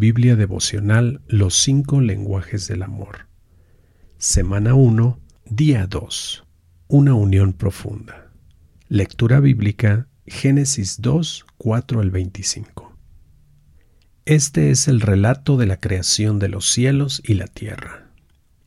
Biblia devocional Los cinco lenguajes del amor. Semana 1, día 2. Una unión profunda. Lectura bíblica Génesis 2, 4 al 25. Este es el relato de la creación de los cielos y la tierra,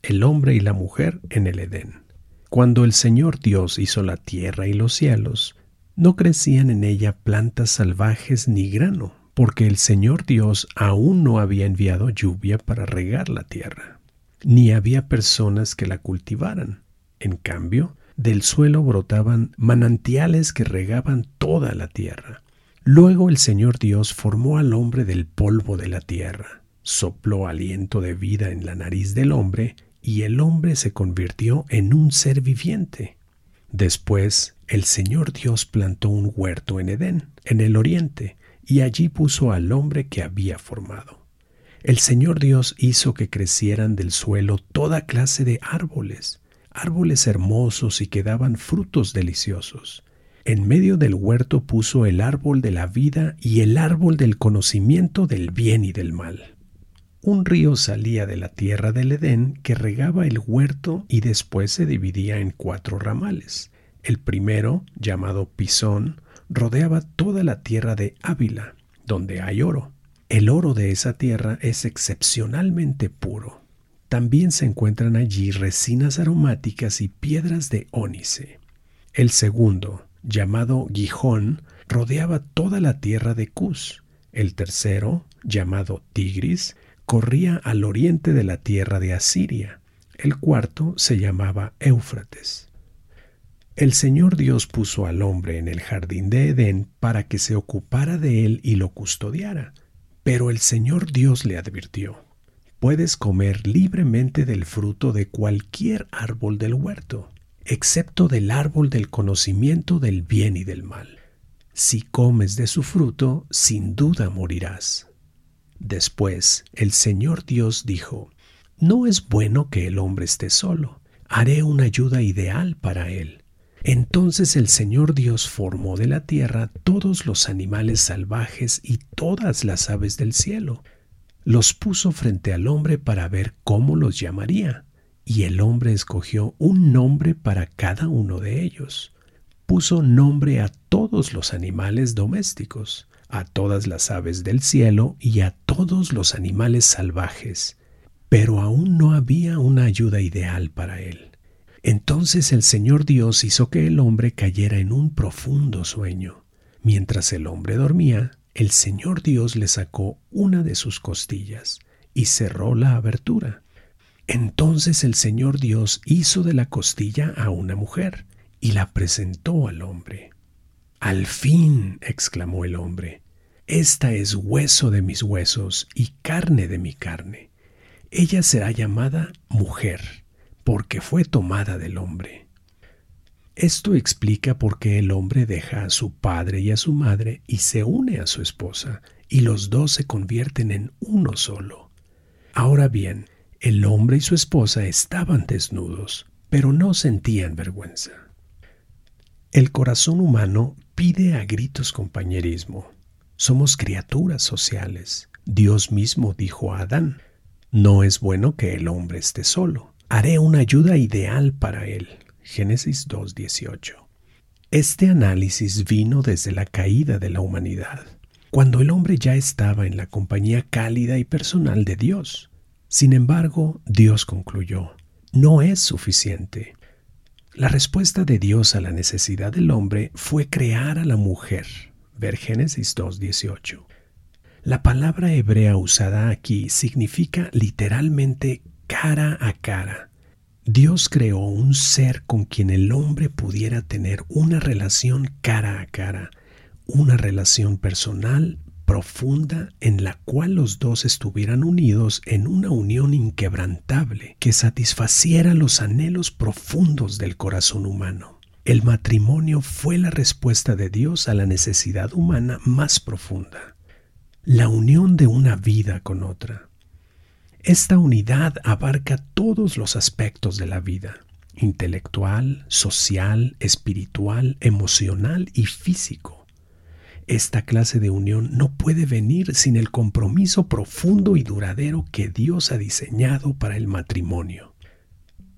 el hombre y la mujer en el Edén. Cuando el Señor Dios hizo la tierra y los cielos, no crecían en ella plantas salvajes ni grano, porque el Señor Dios aún no había enviado lluvia para regar la tierra, ni había personas que la cultivaran. En cambio, del suelo brotaban manantiales que regaban toda la tierra. Luego el Señor Dios formó al hombre del polvo de la tierra, sopló aliento de vida en la nariz del hombre, y el hombre se convirtió en un ser viviente. Después el Señor Dios plantó un huerto en Edén, en el oriente, y allí puso al hombre que había formado. El Señor Dios hizo que crecieran del suelo toda clase de árboles, árboles hermosos y que daban frutos deliciosos. En medio del huerto puso el árbol de la vida y el árbol del conocimiento del bien y del mal. Un río salía de la tierra del Edén que regaba el huerto y después se dividía en cuatro ramales. El primero, llamado Pisón, rodeaba toda la tierra de Ávila, donde hay oro. El oro de esa tierra es excepcionalmente puro. También se encuentran allí resinas aromáticas y piedras de ónice. El segundo, llamado Gijón, rodeaba toda la tierra de Cus. El tercero, llamado Tigris, corría al oriente de la tierra de Asiria. El cuarto se llamaba Éufrates. El Señor Dios puso al hombre en el jardín de Edén para que se ocupara de él y lo custodiara. Pero el Señor Dios le advirtió, puedes comer libremente del fruto de cualquier árbol del huerto, excepto del árbol del conocimiento del bien y del mal. Si comes de su fruto, sin duda morirás. Después el Señor Dios dijo, No es bueno que el hombre esté solo, haré una ayuda ideal para él. Entonces el Señor Dios formó de la tierra todos los animales salvajes y todas las aves del cielo. Los puso frente al hombre para ver cómo los llamaría, y el hombre escogió un nombre para cada uno de ellos. Puso nombre a todos los animales domésticos, a todas las aves del cielo y a todos los animales salvajes, pero aún no había una ayuda ideal para él. Entonces el Señor Dios hizo que el hombre cayera en un profundo sueño. Mientras el hombre dormía, el Señor Dios le sacó una de sus costillas y cerró la abertura. Entonces el Señor Dios hizo de la costilla a una mujer y la presentó al hombre. Al fin, exclamó el hombre, esta es hueso de mis huesos y carne de mi carne. Ella será llamada mujer porque fue tomada del hombre. Esto explica por qué el hombre deja a su padre y a su madre y se une a su esposa, y los dos se convierten en uno solo. Ahora bien, el hombre y su esposa estaban desnudos, pero no sentían vergüenza. El corazón humano pide a gritos compañerismo. Somos criaturas sociales. Dios mismo dijo a Adán, no es bueno que el hombre esté solo haré una ayuda ideal para él. Génesis 2.18. Este análisis vino desde la caída de la humanidad, cuando el hombre ya estaba en la compañía cálida y personal de Dios. Sin embargo, Dios concluyó, no es suficiente. La respuesta de Dios a la necesidad del hombre fue crear a la mujer. Ver Génesis 2.18. La palabra hebrea usada aquí significa literalmente cara a cara. Dios creó un ser con quien el hombre pudiera tener una relación cara a cara, una relación personal profunda en la cual los dos estuvieran unidos en una unión inquebrantable que satisfaciera los anhelos profundos del corazón humano. El matrimonio fue la respuesta de Dios a la necesidad humana más profunda, la unión de una vida con otra. Esta unidad abarca todos los aspectos de la vida, intelectual, social, espiritual, emocional y físico. Esta clase de unión no puede venir sin el compromiso profundo y duradero que Dios ha diseñado para el matrimonio.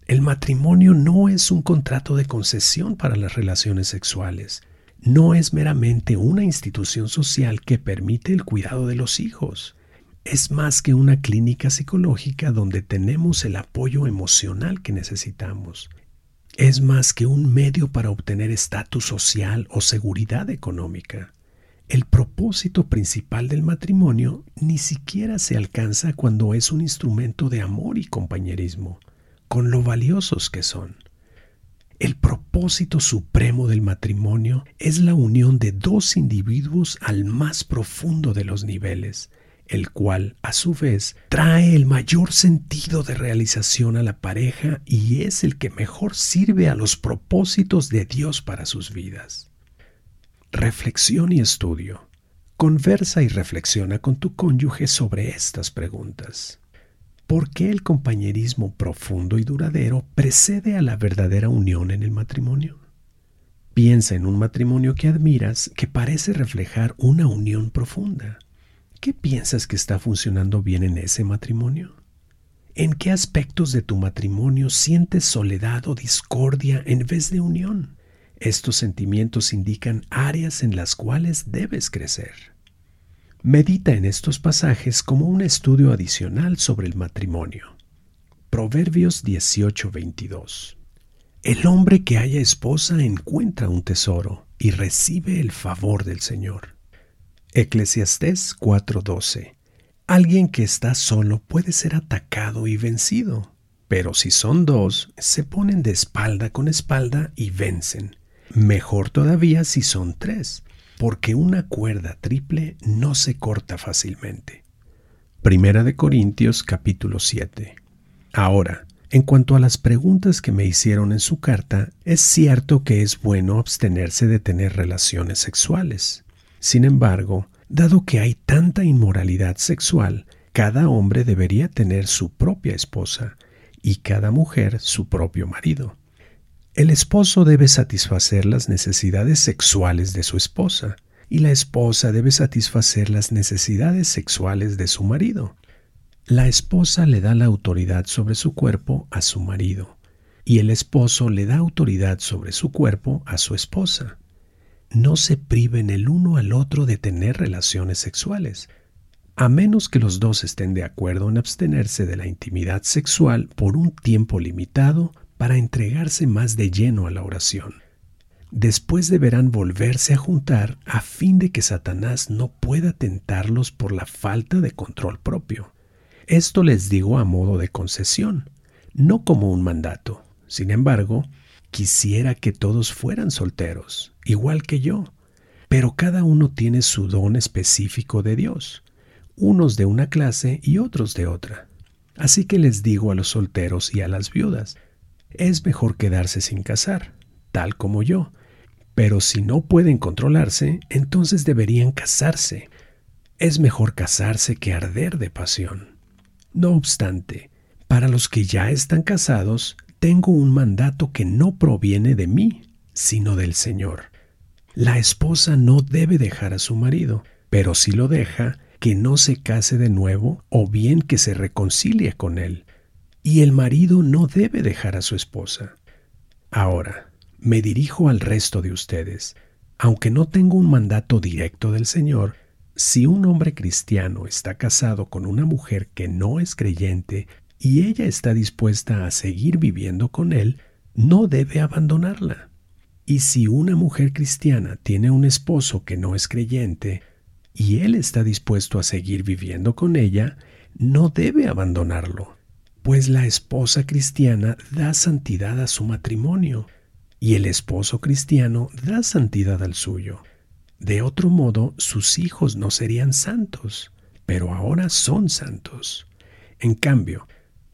El matrimonio no es un contrato de concesión para las relaciones sexuales. No es meramente una institución social que permite el cuidado de los hijos. Es más que una clínica psicológica donde tenemos el apoyo emocional que necesitamos. Es más que un medio para obtener estatus social o seguridad económica. El propósito principal del matrimonio ni siquiera se alcanza cuando es un instrumento de amor y compañerismo, con lo valiosos que son. El propósito supremo del matrimonio es la unión de dos individuos al más profundo de los niveles, el cual, a su vez, trae el mayor sentido de realización a la pareja y es el que mejor sirve a los propósitos de Dios para sus vidas reflexión y estudio. Conversa y reflexiona con tu cónyuge sobre estas preguntas. ¿Por qué el compañerismo profundo y duradero precede a la verdadera unión en el matrimonio? Piensa en un matrimonio que admiras que parece reflejar una unión profunda. ¿Qué piensas que está funcionando bien en ese matrimonio? ¿En qué aspectos de tu matrimonio sientes soledad o discordia en vez de unión? Estos sentimientos indican áreas en las cuales debes crecer. Medita en estos pasajes como un estudio adicional sobre el matrimonio. Proverbios 18:22 El hombre que haya esposa encuentra un tesoro y recibe el favor del Señor. Eclesiastés 4:12 Alguien que está solo puede ser atacado y vencido, pero si son dos, se ponen de espalda con espalda y vencen. Mejor todavía si son tres, porque una cuerda triple no se corta fácilmente. Primera de Corintios capítulo 7. Ahora, en cuanto a las preguntas que me hicieron en su carta, es cierto que es bueno abstenerse de tener relaciones sexuales. Sin embargo, dado que hay tanta inmoralidad sexual, cada hombre debería tener su propia esposa y cada mujer su propio marido. El esposo debe satisfacer las necesidades sexuales de su esposa y la esposa debe satisfacer las necesidades sexuales de su marido. La esposa le da la autoridad sobre su cuerpo a su marido y el esposo le da autoridad sobre su cuerpo a su esposa. No se priven el uno al otro de tener relaciones sexuales, a menos que los dos estén de acuerdo en abstenerse de la intimidad sexual por un tiempo limitado para entregarse más de lleno a la oración. Después deberán volverse a juntar a fin de que Satanás no pueda tentarlos por la falta de control propio. Esto les digo a modo de concesión, no como un mandato. Sin embargo, quisiera que todos fueran solteros, igual que yo, pero cada uno tiene su don específico de Dios, unos de una clase y otros de otra. Así que les digo a los solteros y a las viudas, es mejor quedarse sin casar, tal como yo. Pero si no pueden controlarse, entonces deberían casarse. Es mejor casarse que arder de pasión. No obstante, para los que ya están casados, tengo un mandato que no proviene de mí, sino del Señor. La esposa no debe dejar a su marido, pero si lo deja, que no se case de nuevo o bien que se reconcilie con él, y el marido no debe dejar a su esposa. Ahora, me dirijo al resto de ustedes. Aunque no tengo un mandato directo del Señor, si un hombre cristiano está casado con una mujer que no es creyente y ella está dispuesta a seguir viviendo con él, no debe abandonarla. Y si una mujer cristiana tiene un esposo que no es creyente y él está dispuesto a seguir viviendo con ella, no debe abandonarlo pues la esposa cristiana da santidad a su matrimonio y el esposo cristiano da santidad al suyo. De otro modo, sus hijos no serían santos, pero ahora son santos. En cambio,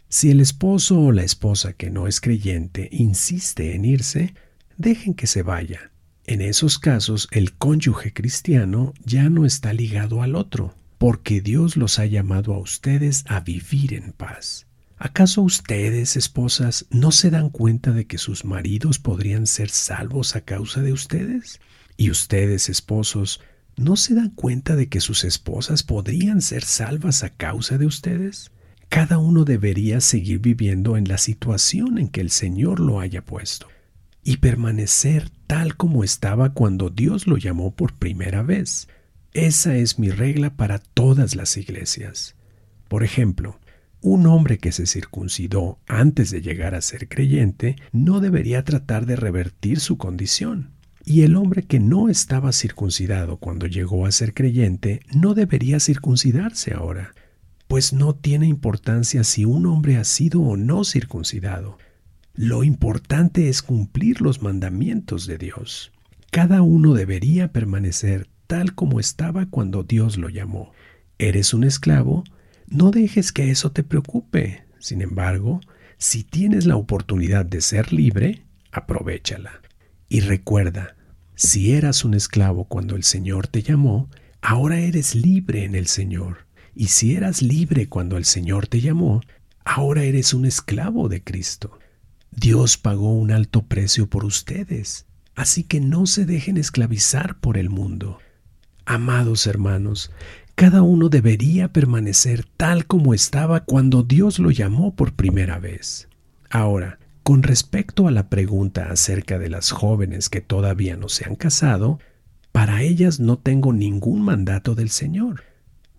si el esposo o la esposa que no es creyente insiste en irse, dejen que se vaya. En esos casos, el cónyuge cristiano ya no está ligado al otro, porque Dios los ha llamado a ustedes a vivir en paz. ¿Acaso ustedes, esposas, no se dan cuenta de que sus maridos podrían ser salvos a causa de ustedes? ¿Y ustedes, esposos, ¿No se dan cuenta de que sus esposas podrían ser salvas a causa de ustedes? Cada uno debería seguir viviendo en la situación en que el Señor lo haya puesto y permanecer tal como estaba cuando Dios lo llamó por primera vez. Esa es mi regla para todas las iglesias. Por ejemplo, un hombre que se circuncidó antes de llegar a ser creyente no debería tratar de revertir su condición. Y el hombre que no estaba circuncidado cuando llegó a ser creyente no debería circuncidarse ahora, pues no tiene importancia si un hombre ha sido o no circuncidado. Lo importante es cumplir los mandamientos de Dios. Cada uno debería permanecer tal como estaba cuando Dios lo llamó. ¿Eres un esclavo? No dejes que eso te preocupe. Sin embargo, si tienes la oportunidad de ser libre, aprovechala. Y recuerda, si eras un esclavo cuando el Señor te llamó, ahora eres libre en el Señor. Y si eras libre cuando el Señor te llamó, ahora eres un esclavo de Cristo. Dios pagó un alto precio por ustedes, así que no se dejen esclavizar por el mundo. Amados hermanos, cada uno debería permanecer tal como estaba cuando Dios lo llamó por primera vez. Ahora, con respecto a la pregunta acerca de las jóvenes que todavía no se han casado, para ellas no tengo ningún mandato del Señor,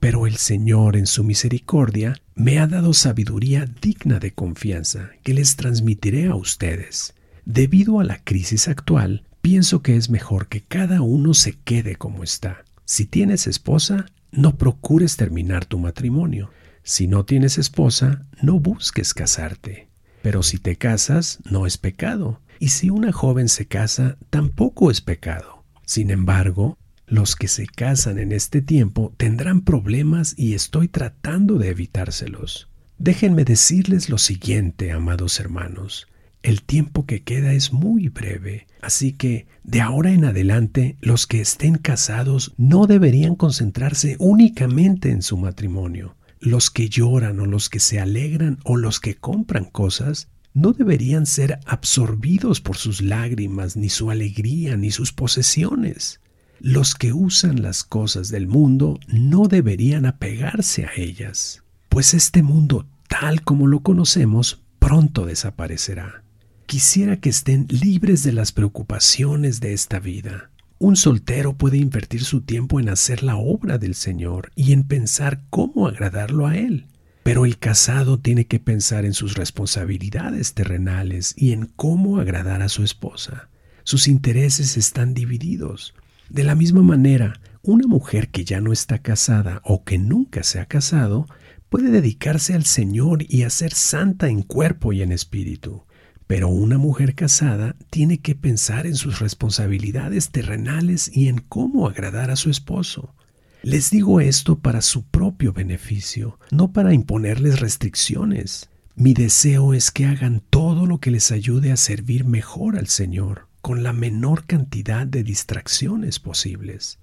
pero el Señor en su misericordia me ha dado sabiduría digna de confianza que les transmitiré a ustedes. Debido a la crisis actual, pienso que es mejor que cada uno se quede como está. Si tienes esposa, no procures terminar tu matrimonio. Si no tienes esposa, no busques casarte. Pero si te casas, no es pecado. Y si una joven se casa, tampoco es pecado. Sin embargo, los que se casan en este tiempo tendrán problemas y estoy tratando de evitárselos. Déjenme decirles lo siguiente, amados hermanos. El tiempo que queda es muy breve, así que de ahora en adelante los que estén casados no deberían concentrarse únicamente en su matrimonio los que lloran o los que se alegran o los que compran cosas no deberían ser absorbidos por sus lágrimas, ni su alegría, ni sus posesiones. Los que usan las cosas del mundo no deberían apegarse a ellas, pues este mundo tal como lo conocemos pronto desaparecerá. Quisiera que estén libres de las preocupaciones de esta vida, un soltero puede invertir su tiempo en hacer la obra del Señor y en pensar cómo agradarlo a Él. Pero el casado tiene que pensar en sus responsabilidades terrenales y en cómo agradar a su esposa. Sus intereses están divididos. De la misma manera, una mujer que ya no está casada o que nunca se ha casado puede dedicarse al Señor y a ser santa en cuerpo y en espíritu. Pero una mujer casada tiene que pensar en sus responsabilidades terrenales y en cómo agradar a su esposo. Les digo esto para su propio beneficio, no para imponerles restricciones. Mi deseo es que hagan todo lo que les ayude a servir mejor al Señor, con la menor cantidad de distracciones posibles.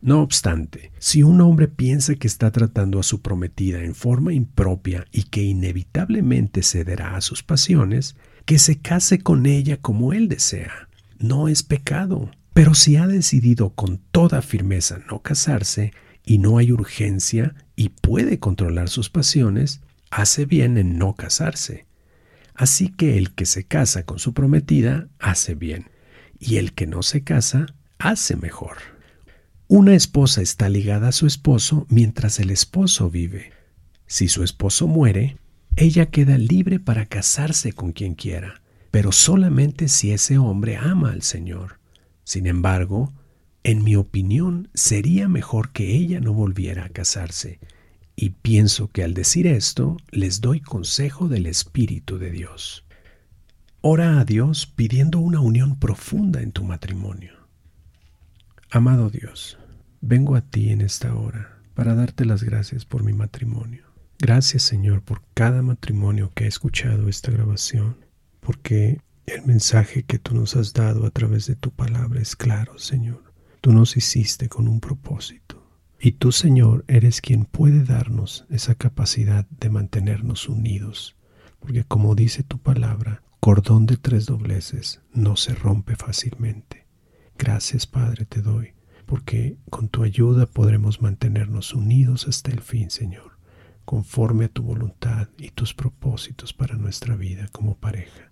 No obstante, si un hombre piensa que está tratando a su prometida en forma impropia y que inevitablemente cederá a sus pasiones, que se case con ella como él desea. No es pecado. Pero si ha decidido con toda firmeza no casarse y no hay urgencia y puede controlar sus pasiones, hace bien en no casarse. Así que el que se casa con su prometida hace bien, y el que no se casa hace mejor. Una esposa está ligada a su esposo mientras el esposo vive. Si su esposo muere, ella queda libre para casarse con quien quiera, pero solamente si ese hombre ama al Señor. Sin embargo, en mi opinión, sería mejor que ella no volviera a casarse, y pienso que al decir esto les doy consejo del Espíritu de Dios. Ora a Dios pidiendo una unión profunda en tu matrimonio. Amado Dios, vengo a ti en esta hora para darte las gracias por mi matrimonio. Gracias Señor por cada matrimonio que ha escuchado esta grabación, porque el mensaje que tú nos has dado a través de tu palabra es claro, Señor. Tú nos hiciste con un propósito. Y tú, Señor, eres quien puede darnos esa capacidad de mantenernos unidos. Porque como dice tu palabra, cordón de tres dobleces no se rompe fácilmente. Gracias, Padre, te doy porque con tu ayuda podremos mantenernos unidos hasta el fin, Señor, conforme a tu voluntad y tus propósitos para nuestra vida como pareja.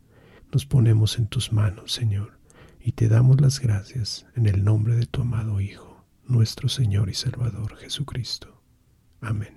Nos ponemos en tus manos, Señor, y te damos las gracias en el nombre de tu amado Hijo, nuestro Señor y Salvador Jesucristo. Amén.